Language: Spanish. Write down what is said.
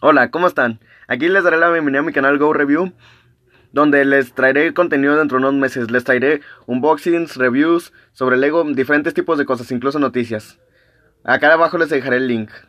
Hola, ¿cómo están? Aquí les daré la bienvenida a mi canal Go Review, donde les traeré contenido dentro de unos meses. Les traeré unboxings, reviews sobre Lego, diferentes tipos de cosas, incluso noticias. Acá abajo les dejaré el link.